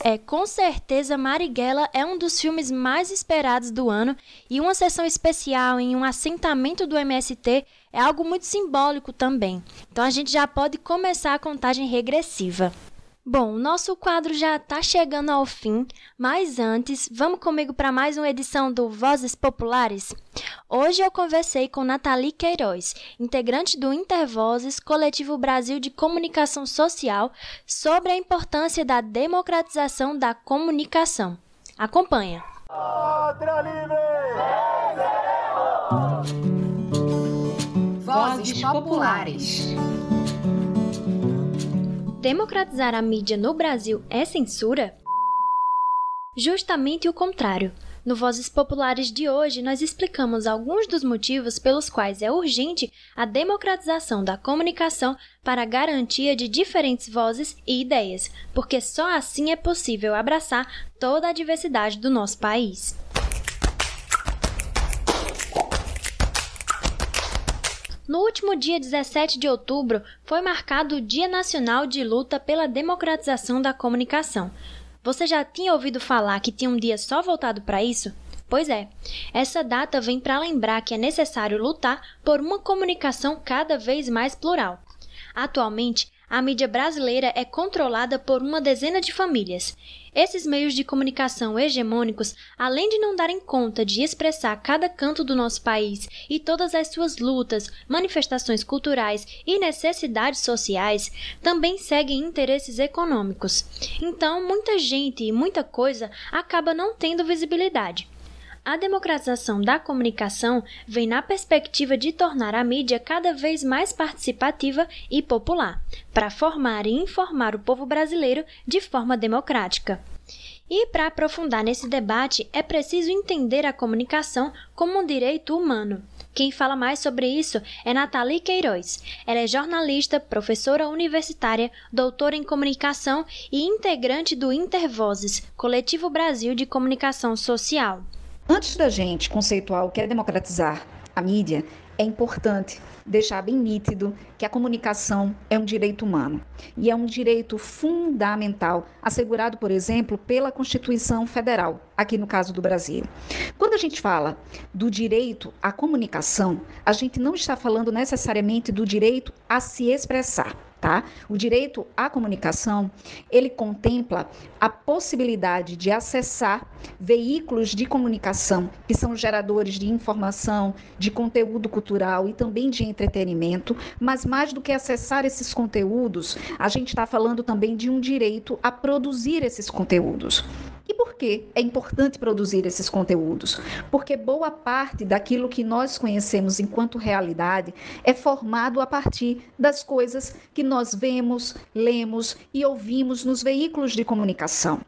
É, com certeza Marighella é um dos filmes mais esperados do ano e uma sessão especial em um assentamento do MST é algo muito simbólico também. Então a gente já pode começar a contagem regressiva. Bom, nosso quadro já está chegando ao fim, mas antes, vamos comigo para mais uma edição do Vozes Populares? Hoje eu conversei com Nathalie Queiroz, integrante do Intervozes, Coletivo Brasil de Comunicação Social, sobre a importância da democratização da comunicação. Acompanha! Vozes Populares. Democratizar a mídia no Brasil é censura? Justamente o contrário. No Vozes Populares de hoje, nós explicamos alguns dos motivos pelos quais é urgente a democratização da comunicação para a garantia de diferentes vozes e ideias, porque só assim é possível abraçar toda a diversidade do nosso país. No último dia 17 de outubro foi marcado o Dia Nacional de Luta pela Democratização da Comunicação. Você já tinha ouvido falar que tinha um dia só voltado para isso? Pois é, essa data vem para lembrar que é necessário lutar por uma comunicação cada vez mais plural. Atualmente, a mídia brasileira é controlada por uma dezena de famílias. Esses meios de comunicação hegemônicos, além de não darem conta de expressar cada canto do nosso país e todas as suas lutas, manifestações culturais e necessidades sociais, também seguem interesses econômicos. Então, muita gente e muita coisa acaba não tendo visibilidade. A democratização da comunicação vem na perspectiva de tornar a mídia cada vez mais participativa e popular, para formar e informar o povo brasileiro de forma democrática. E para aprofundar nesse debate, é preciso entender a comunicação como um direito humano. Quem fala mais sobre isso é Nathalie Queiroz. Ela é jornalista, professora universitária, doutora em comunicação e integrante do Intervozes, Coletivo Brasil de Comunicação Social. Antes da gente conceituar o que é democratizar a mídia, é importante deixar bem nítido que a comunicação é um direito humano e é um direito fundamental, assegurado, por exemplo, pela Constituição Federal, aqui no caso do Brasil. Quando a gente fala do direito à comunicação, a gente não está falando necessariamente do direito a se expressar. Tá? O direito à comunicação, ele contempla a possibilidade de acessar veículos de comunicação que são geradores de informação, de conteúdo cultural e também de entretenimento, mas mais do que acessar esses conteúdos, a gente está falando também de um direito a produzir esses conteúdos. E por que é importante produzir esses conteúdos? Porque boa parte daquilo que nós conhecemos enquanto realidade é formado a partir das coisas que nós vemos, lemos e ouvimos nos veículos de comunicação.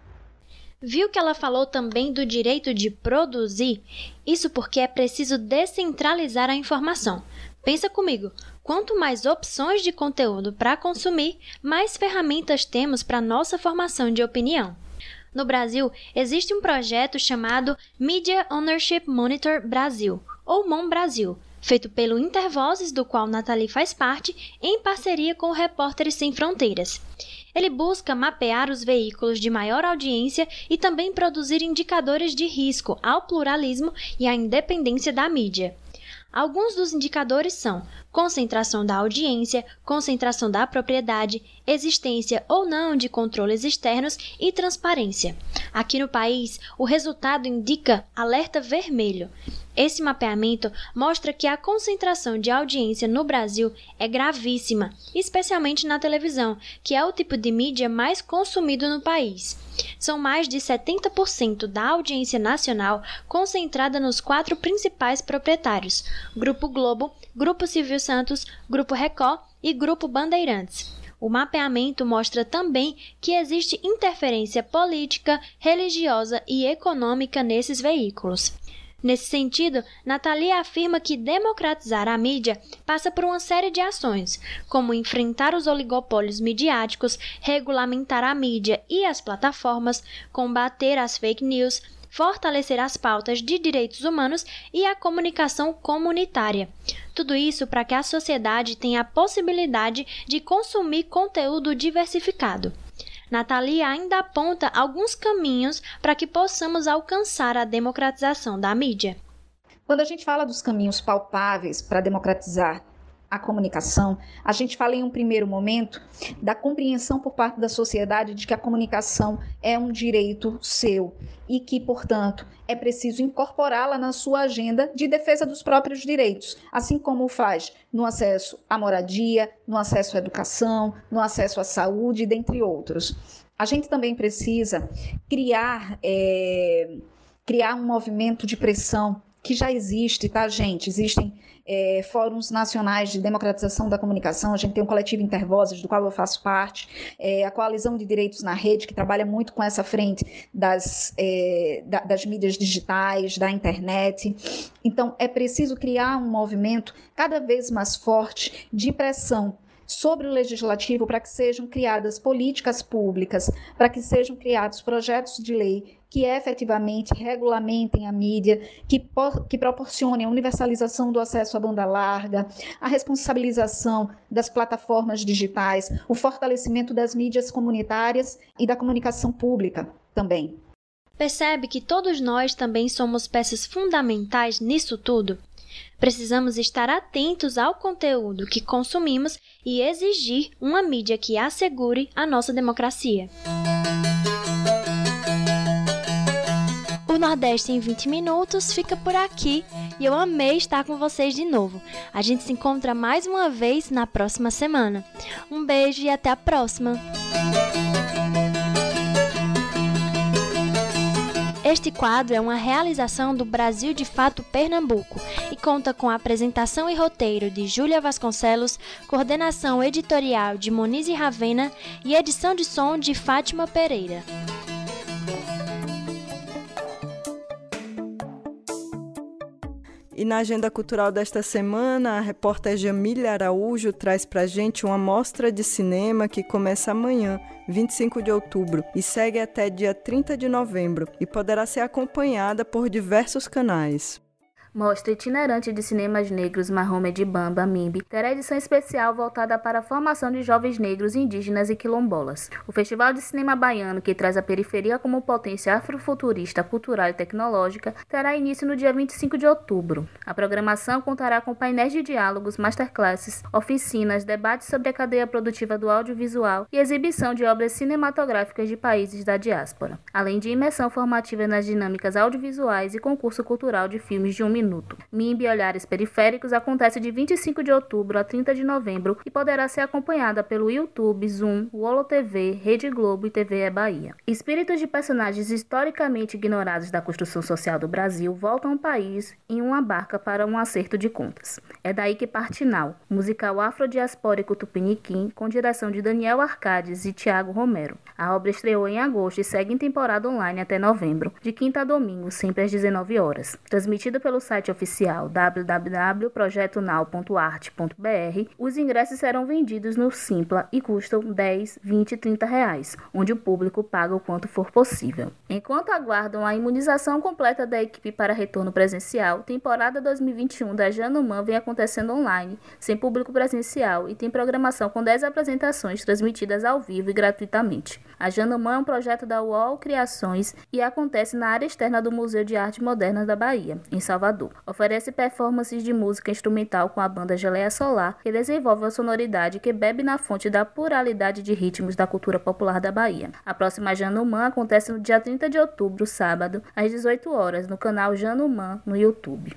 Viu que ela falou também do direito de produzir? Isso porque é preciso descentralizar a informação. Pensa comigo, quanto mais opções de conteúdo para consumir, mais ferramentas temos para nossa formação de opinião. No Brasil, existe um projeto chamado Media Ownership Monitor Brasil, ou MON Brasil, feito pelo Intervozes, do qual Nathalie faz parte, em parceria com o Repórteres Sem Fronteiras. Ele busca mapear os veículos de maior audiência e também produzir indicadores de risco ao pluralismo e à independência da mídia. Alguns dos indicadores são concentração da audiência, concentração da propriedade, existência ou não de controles externos e transparência. Aqui no país, o resultado indica alerta vermelho. Esse mapeamento mostra que a concentração de audiência no Brasil é gravíssima, especialmente na televisão, que é o tipo de mídia mais consumido no país. São mais de 70% da audiência nacional concentrada nos quatro principais proprietários: Grupo Globo, Grupo Silvio Santos, Grupo Record e Grupo Bandeirantes. O mapeamento mostra também que existe interferência política, religiosa e econômica nesses veículos. Nesse sentido, Natalia afirma que democratizar a mídia passa por uma série de ações, como enfrentar os oligopólios midiáticos, regulamentar a mídia e as plataformas, combater as fake news, fortalecer as pautas de direitos humanos e a comunicação comunitária. Tudo isso para que a sociedade tenha a possibilidade de consumir conteúdo diversificado. Natalia ainda aponta alguns caminhos para que possamos alcançar a democratização da mídia. Quando a gente fala dos caminhos palpáveis para democratizar a comunicação, a gente fala em um primeiro momento da compreensão por parte da sociedade de que a comunicação é um direito seu e que, portanto, é preciso incorporá-la na sua agenda de defesa dos próprios direitos, assim como faz no acesso à moradia, no acesso à educação, no acesso à saúde, dentre outros. A gente também precisa criar, é, criar um movimento de pressão que já existe, tá, gente? Existem é, fóruns nacionais de democratização da comunicação, a gente tem o coletivo Intervozes, do qual eu faço parte, é, a Coalizão de Direitos na Rede, que trabalha muito com essa frente das, é, da, das mídias digitais, da internet. Então, é preciso criar um movimento cada vez mais forte de pressão sobre o legislativo para que sejam criadas políticas públicas, para que sejam criados projetos de lei que efetivamente regulamentem a mídia, que, que proporcionem a universalização do acesso à banda larga, a responsabilização das plataformas digitais, o fortalecimento das mídias comunitárias e da comunicação pública também. Percebe que todos nós também somos peças fundamentais nisso tudo? Precisamos estar atentos ao conteúdo que consumimos e exigir uma mídia que assegure a nossa democracia. O Nordeste em 20 minutos fica por aqui e eu amei estar com vocês de novo. A gente se encontra mais uma vez na próxima semana. Um beijo e até a próxima! Este quadro é uma realização do Brasil de Fato Pernambuco e conta com a apresentação e roteiro de Júlia Vasconcelos, coordenação editorial de Monize Ravena e edição de som de Fátima Pereira. E na agenda cultural desta semana, a repórter Jamília Araújo traz para gente uma mostra de cinema que começa amanhã, 25 de outubro, e segue até dia 30 de novembro, e poderá ser acompanhada por diversos canais. Mostra itinerante de cinemas negros Mahomet Bamba, MIMB, terá edição especial voltada para a formação de jovens negros, indígenas e quilombolas. O Festival de Cinema Baiano, que traz a periferia como potência afrofuturista, cultural e tecnológica, terá início no dia 25 de outubro. A programação contará com painéis de diálogos, masterclasses, oficinas, debates sobre a cadeia produtiva do audiovisual e exibição de obras cinematográficas de países da diáspora, além de imersão formativa nas dinâmicas audiovisuais e concurso cultural de filmes de um minuto. MIMB Olhares Periféricos acontece de 25 de outubro a 30 de novembro e poderá ser acompanhada pelo YouTube, Zoom, Wolo TV, Rede Globo e TV é Bahia. Espíritos de personagens historicamente ignorados da construção social do Brasil voltam ao país em uma barca para um acerto de contas. É daí que parte Now, musical afrodiaspórico tupiniquim, com direção de Daniel Arcades e Tiago Romero. A obra estreou em agosto e segue em temporada online até novembro, de quinta a domingo, sempre às 19 horas. Transmitido pelo site oficial www.projetonow.arte.br, os ingressos serão vendidos no Simpla e custam 10, 20 e 30 reais, onde o público paga o quanto for possível. Enquanto aguardam a imunização completa da equipe para retorno presencial, temporada 2021 da Januman vem acontecendo online, sem público presencial e tem programação com 10 apresentações transmitidas ao vivo e gratuitamente. A Januman é um projeto da UOL Criações e acontece na área externa do Museu de Arte Moderna da Bahia, em Salvador. Oferece performances de música instrumental com a banda Geleia Solar, que desenvolve uma sonoridade que bebe na fonte da pluralidade de ritmos da cultura popular da Bahia. A próxima Januman acontece no dia 30 de outubro, sábado, às 18 horas, no canal Januman no YouTube.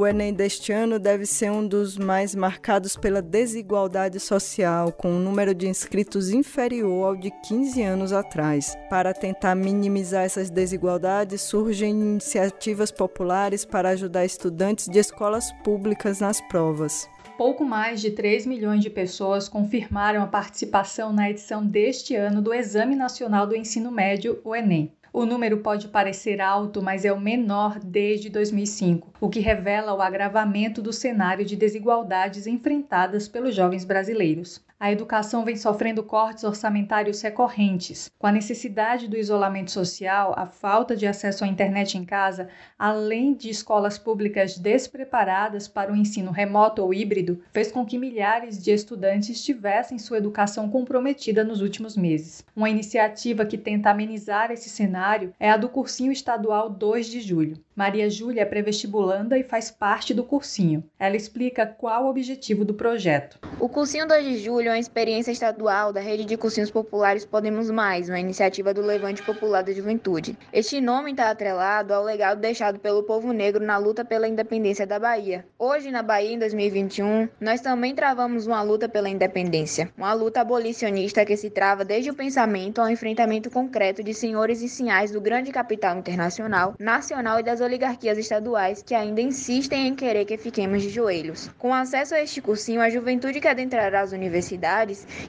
O Enem deste ano deve ser um dos mais marcados pela desigualdade social, com um número de inscritos inferior ao de 15 anos atrás. Para tentar minimizar essas desigualdades, surgem iniciativas populares para ajudar estudantes de escolas públicas nas provas. Pouco mais de 3 milhões de pessoas confirmaram a participação na edição deste ano do Exame Nacional do Ensino Médio, o Enem. O número pode parecer alto, mas é o menor desde 2005, o que revela o agravamento do cenário de desigualdades enfrentadas pelos jovens brasileiros. A educação vem sofrendo cortes orçamentários recorrentes. Com a necessidade do isolamento social, a falta de acesso à internet em casa, além de escolas públicas despreparadas para o ensino remoto ou híbrido, fez com que milhares de estudantes tivessem sua educação comprometida nos últimos meses. Uma iniciativa que tenta amenizar esse cenário é a do Cursinho Estadual 2 de Julho. Maria Júlia é pré-vestibulanda e faz parte do cursinho. Ela explica qual o objetivo do projeto. O Cursinho 2 de Julho uma experiência estadual da rede de cursinhos populares Podemos Mais, uma iniciativa do Levante Popular da Juventude. Este nome está atrelado ao legado deixado pelo povo negro na luta pela independência da Bahia. Hoje, na Bahia, em 2021, nós também travamos uma luta pela independência. Uma luta abolicionista que se trava desde o pensamento ao enfrentamento concreto de senhores e sinhais do grande capital internacional, nacional e das oligarquias estaduais que ainda insistem em querer que fiquemos de joelhos. Com acesso a este cursinho, a juventude que adentrará as universidades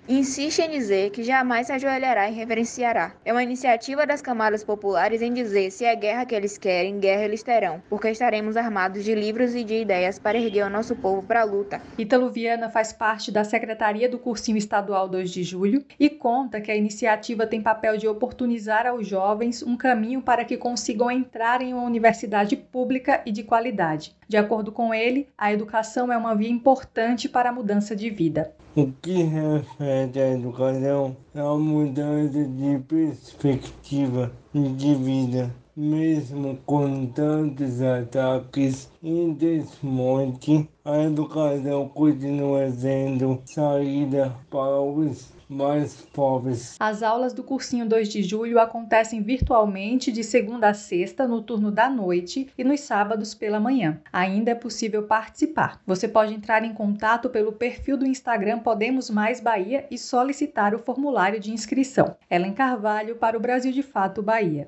insiste em dizer que jamais se ajoelhará e reverenciará. É uma iniciativa das camadas populares em dizer se é guerra que eles querem, guerra eles terão, porque estaremos armados de livros e de ideias para erguer o nosso povo para a luta. Ítalo Viana faz parte da Secretaria do Cursinho Estadual 2 de Julho e conta que a iniciativa tem papel de oportunizar aos jovens um caminho para que consigam entrar em uma universidade pública e de qualidade. De acordo com ele, a educação é uma via importante para a mudança de vida. O que refere à educação é a mudança de perspectiva de vida. Mesmo com tantos ataques e desmonte, a educação continua sendo saída para os mais pobres. As aulas do cursinho 2 de julho acontecem virtualmente de segunda a sexta no turno da noite e nos sábados pela manhã. Ainda é possível participar. Você pode entrar em contato pelo perfil do Instagram Podemos Mais Bahia e solicitar o formulário de inscrição. Ellen Carvalho para o Brasil de Fato Bahia.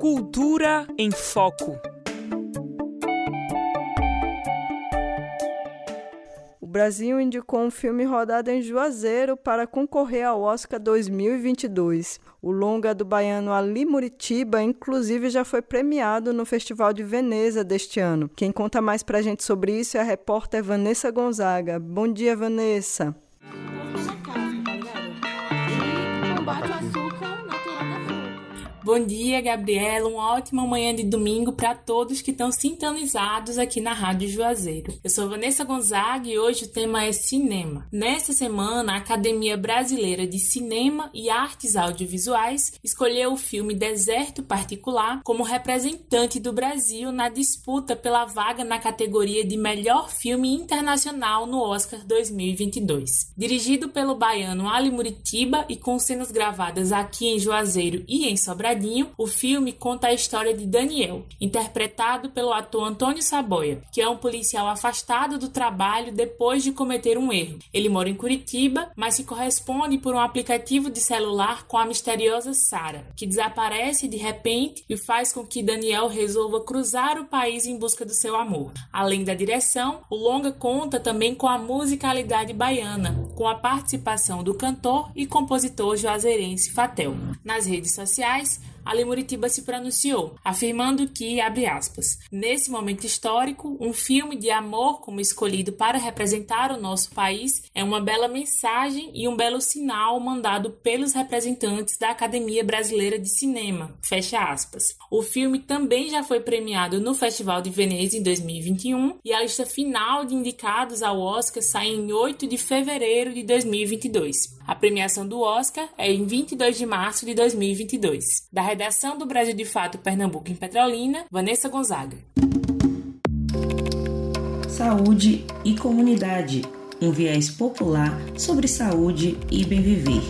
Cultura em Foco. Brasil indicou um filme rodado em Juazeiro para concorrer ao Oscar 2022. O longa do baiano Ali Muritiba, inclusive, já foi premiado no Festival de Veneza deste ano. Quem conta mais pra gente sobre isso é a repórter Vanessa Gonzaga. Bom dia, Vanessa. Bom dia, Gabriela. Uma ótima manhã de domingo para todos que estão sintonizados aqui na Rádio Juazeiro. Eu sou Vanessa Gonzaga e hoje o tema é cinema. Nesta semana, a Academia Brasileira de Cinema e Artes Audiovisuais escolheu o filme Deserto Particular como representante do Brasil na disputa pela vaga na categoria de melhor filme internacional no Oscar 2022. Dirigido pelo baiano Ali Muritiba e com cenas gravadas aqui em Juazeiro e em Sobradinho, o filme conta a história de Daniel, interpretado pelo ator Antônio Saboia, que é um policial afastado do trabalho depois de cometer um erro. Ele mora em Curitiba, mas se corresponde por um aplicativo de celular com a misteriosa Sara, que desaparece de repente e faz com que Daniel resolva cruzar o país em busca do seu amor. Além da direção, o longa conta também com a musicalidade baiana, com a participação do cantor e compositor juazeirense Fatel. Nas redes sociais, Ali Muritiba se pronunciou, afirmando que, abre aspas, nesse momento histórico, um filme de amor como escolhido para representar o nosso país é uma bela mensagem e um belo sinal mandado pelos representantes da Academia Brasileira de Cinema, fecha aspas. O filme também já foi premiado no Festival de Veneza em 2021 e a lista final de indicados ao Oscar sai em 8 de fevereiro de 2022. A premiação do Oscar é em 22 de março de 2022. Da redação do Brasil de Fato Pernambuco em Petrolina, Vanessa Gonzaga. Saúde e comunidade. Um viés popular sobre saúde e bem viver.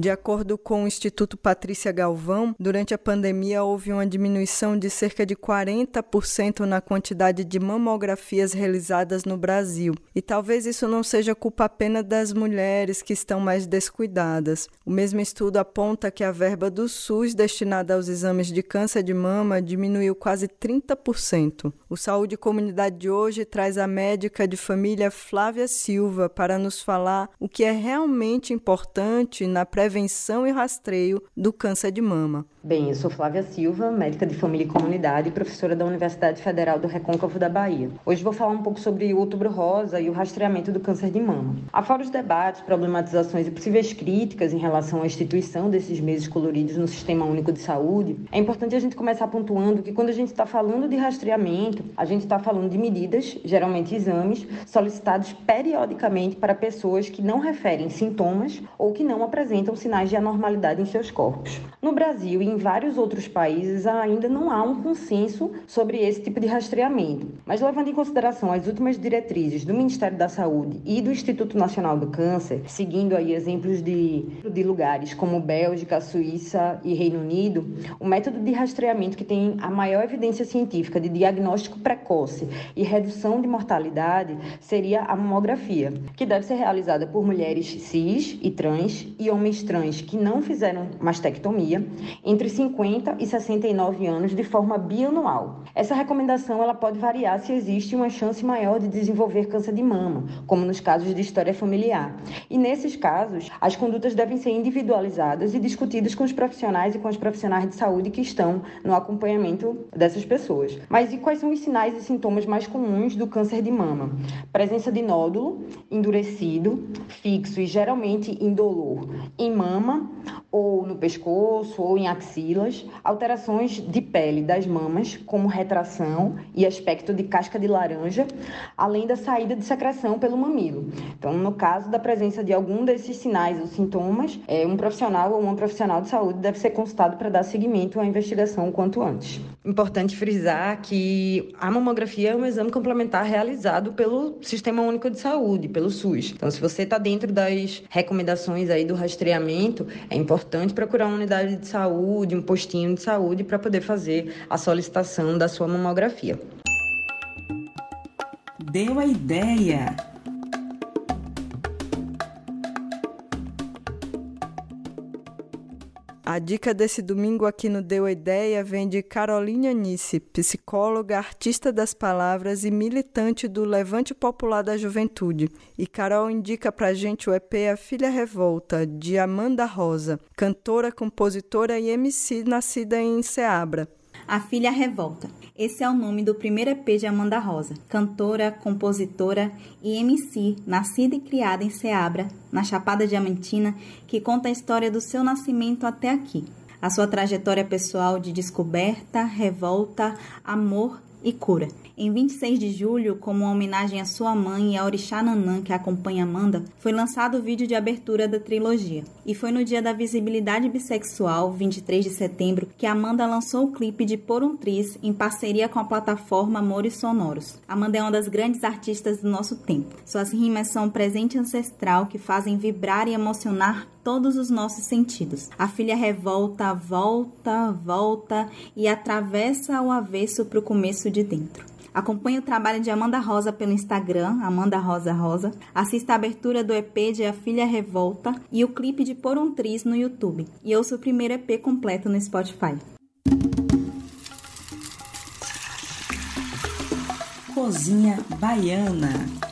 De acordo com o Instituto Patrícia Galvão, durante a pandemia houve uma diminuição de cerca de 40% na quantidade de mamografias realizadas no Brasil. E talvez isso não seja culpa apenas das mulheres que estão mais descuidadas. O mesmo estudo aponta que a verba do SUS destinada aos exames de câncer de mama diminuiu quase 30%. O Saúde Comunidade de hoje traz a médica de família Flávia Silva para nos falar o que é realmente importante na prevenção prevenção e rastreio do câncer de mama. Bem, eu sou Flávia Silva, médica de família e comunidade e professora da Universidade Federal do Recôncavo da Bahia. Hoje vou falar um pouco sobre o outubro rosa e o rastreamento do câncer de mama. Afora os debates, problematizações e possíveis críticas em relação à instituição desses meses coloridos no Sistema Único de Saúde, é importante a gente começar pontuando que quando a gente está falando de rastreamento, a gente está falando de medidas, geralmente exames, solicitados periodicamente para pessoas que não referem sintomas ou que não apresentam sinais de anormalidade em seus corpos. No Brasil e em vários outros países ainda não há um consenso sobre esse tipo de rastreamento. Mas levando em consideração as últimas diretrizes do Ministério da Saúde e do Instituto Nacional do Câncer, seguindo aí exemplos de, de lugares como Bélgica, Suíça e Reino Unido, o método de rastreamento que tem a maior evidência científica de diagnóstico precoce e redução de mortalidade seria a mamografia, que deve ser realizada por mulheres cis e trans e homens trans que não fizeram mastectomia entre 50 e 69 anos de forma bianual. Essa recomendação ela pode variar se existe uma chance maior de desenvolver câncer de mama, como nos casos de história familiar. E nesses casos, as condutas devem ser individualizadas e discutidas com os profissionais e com os profissionais de saúde que estão no acompanhamento dessas pessoas. Mas e quais são os sinais e sintomas mais comuns do câncer de mama? Presença de nódulo endurecido, fixo e geralmente indolor em mama ou no pescoço ou em axilas, alterações de pele das mamas, como retração e aspecto de casca de laranja, além da saída de secreção pelo mamilo. Então, no caso da presença de algum desses sinais ou sintomas, é, um profissional ou uma profissional de saúde deve ser consultado para dar seguimento à investigação o quanto antes. Importante frisar que a mamografia é um exame complementar realizado pelo Sistema Único de Saúde, pelo SUS. Então, se você está dentro das recomendações aí do rastreamento, é importante procurar uma unidade de saúde, um postinho de saúde para poder fazer a solicitação da sua mamografia. Deu a ideia! A dica desse domingo aqui no Deu a Ideia vem de Carolina Nice, psicóloga, artista das palavras e militante do Levante Popular da Juventude. E Carol indica pra gente o EP A Filha Revolta, de Amanda Rosa, cantora, compositora e MC nascida em Ceabra. A Filha Revolta. Esse é o nome do primeiro EP de Amanda Rosa, cantora, compositora e MC, nascida e criada em Ceabra, na Chapada Diamantina, que conta a história do seu nascimento até aqui. A sua trajetória pessoal de descoberta, revolta, amor e cura. Em 26 de julho, como uma homenagem à sua mãe e a Orixá Nanã que acompanha Amanda, foi lançado o vídeo de abertura da trilogia. E foi no dia da visibilidade bissexual, 23 de setembro, que Amanda lançou o clipe de Por um Tris em parceria com a plataforma Amores Sonoros. Amanda é uma das grandes artistas do nosso tempo. Suas rimas são um presente ancestral que fazem vibrar e emocionar todos os nossos sentidos. A filha revolta, volta, volta e atravessa o avesso para o começo de dentro. Acompanhe o trabalho de Amanda Rosa pelo Instagram, Amanda Rosa Rosa. Assista a abertura do EP de A Filha Revolta e o clipe de Por um Tris no YouTube. E ouça o primeiro EP completo no Spotify. Cozinha Baiana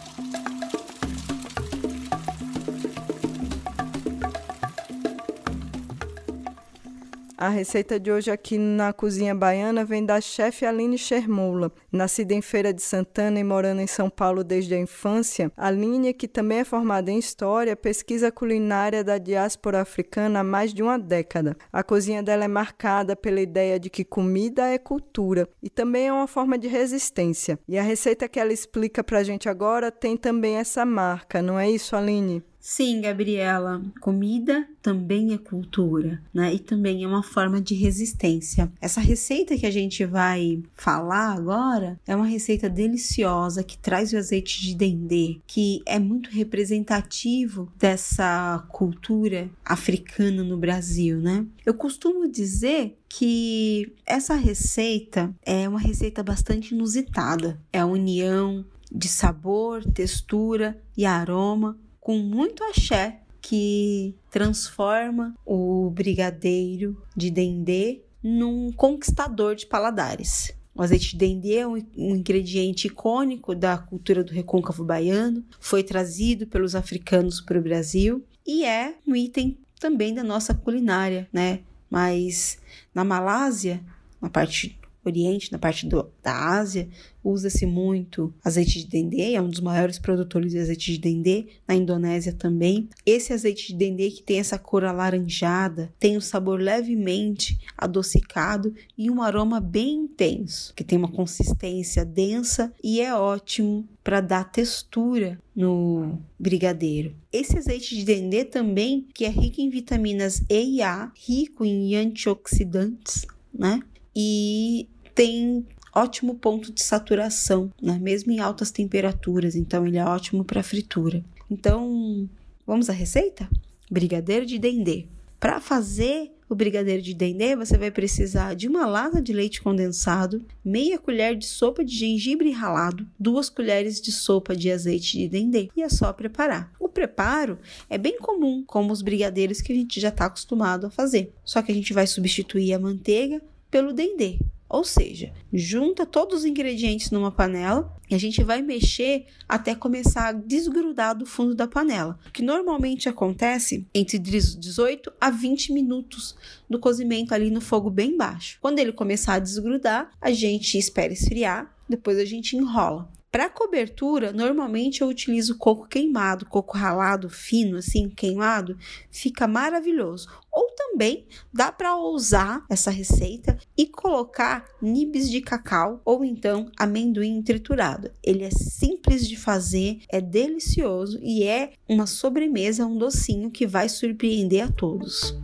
A receita de hoje aqui na Cozinha Baiana vem da chefe Aline Shermoula. Nascida em Feira de Santana e morando em São Paulo desde a infância, Aline, que também é formada em História, pesquisa culinária da diáspora africana há mais de uma década. A cozinha dela é marcada pela ideia de que comida é cultura e também é uma forma de resistência. E a receita que ela explica pra gente agora tem também essa marca, não é isso, Aline? Sim, Gabriela, comida também é cultura, né? E também é uma forma de resistência. Essa receita que a gente vai falar agora é uma receita deliciosa que traz o azeite de dendê, que é muito representativo dessa cultura africana no Brasil, né? Eu costumo dizer que essa receita é uma receita bastante inusitada. É a união de sabor, textura e aroma com muito axé que transforma o brigadeiro de dendê num conquistador de paladares. O azeite de dendê é um, ingrediente icônico da cultura do recôncavo baiano, foi trazido pelos africanos para o Brasil e é um item também da nossa culinária, né? Mas na Malásia, na parte Oriente, na parte do, da Ásia, usa-se muito azeite de dendê, é um dos maiores produtores de azeite de dendê, na Indonésia também. Esse azeite de dendê que tem essa cor alaranjada, tem um sabor levemente adocicado e um aroma bem intenso, que tem uma consistência densa e é ótimo para dar textura no brigadeiro. Esse azeite de dendê também, que é rico em vitaminas E e A, rico em antioxidantes, né? E tem ótimo ponto de saturação, né? mesmo em altas temperaturas, então ele é ótimo para fritura. Então, vamos à receita? Brigadeiro de dendê. Para fazer o brigadeiro de dendê, você vai precisar de uma lata de leite condensado, meia colher de sopa de gengibre ralado, duas colheres de sopa de azeite de dendê e é só preparar. O preparo é bem comum, como os brigadeiros que a gente já está acostumado a fazer, só que a gente vai substituir a manteiga pelo dendê. Ou seja, junta todos os ingredientes numa panela e a gente vai mexer até começar a desgrudar do fundo da panela, que normalmente acontece entre 18 a 20 minutos do cozimento ali no fogo bem baixo. Quando ele começar a desgrudar, a gente espera esfriar, depois a gente enrola. Para cobertura, normalmente eu utilizo coco queimado, coco ralado fino, assim, queimado, fica maravilhoso. Ou também dá para usar essa receita e colocar nibs de cacau ou então amendoim triturado. Ele é simples de fazer, é delicioso e é uma sobremesa, um docinho que vai surpreender a todos.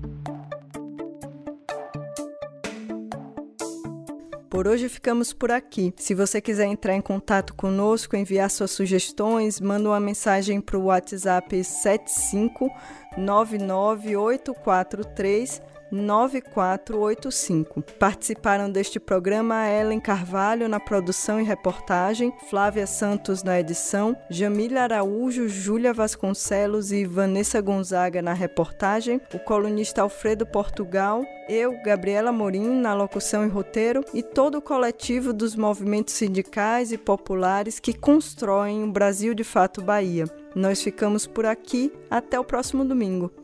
Por hoje ficamos por aqui. Se você quiser entrar em contato conosco, enviar suas sugestões, manda uma mensagem para o WhatsApp 75 99843 9485. Participaram deste programa Ellen Carvalho na produção e reportagem, Flávia Santos na edição, Jamília Araújo, Júlia Vasconcelos e Vanessa Gonzaga na reportagem, o colunista Alfredo Portugal, eu, Gabriela Morim, na locução e roteiro, e todo o coletivo dos movimentos sindicais e populares que constroem o Brasil de Fato Bahia. Nós ficamos por aqui. Até o próximo domingo.